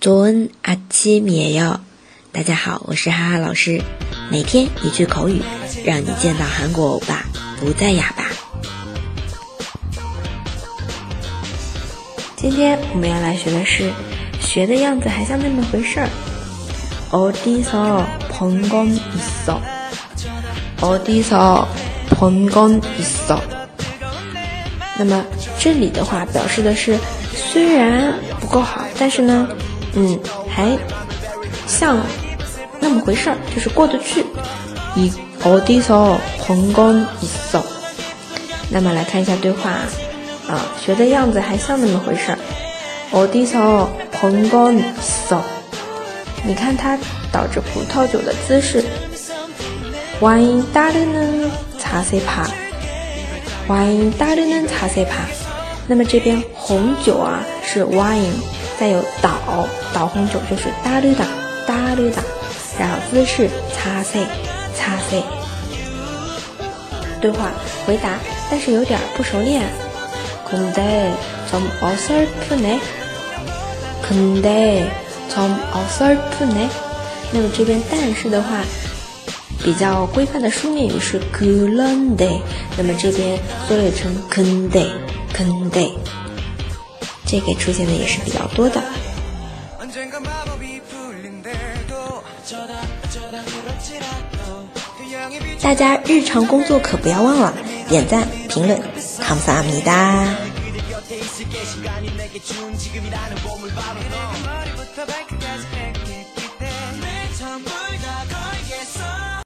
조은아침이에 요。 大家好，我是哈哈老师，每天一句口语，让你见到韩国欧巴不再哑巴。今天我们要来学的是，学的样子还像那么回事儿。어디서본건있어어디서본건있어那么这里的话表示的是，虽然不够好，但是呢， 嗯，还像那么回事儿，就是过得去。이어디서본건있어那么来看一下对话啊，学的样子还像那么回事儿。어디서본건있어你看他倒着葡萄酒的姿势。와인따르는자세 파， 와인따르는자세 파。 那么这边红酒啊是 wine，再有倒倒红酒就是따르다따르다然后姿势자 세， 자 세。 对话回答，但是有点不熟练。근데좀어설프네근데좀어설프네那么这边但是的话，比较规范的书面语是그런데那么这边缩略成근 데， 坑得，这个出现的也是比较多的。大家日常工作可不要忘了点赞、评论，康萨阿米达。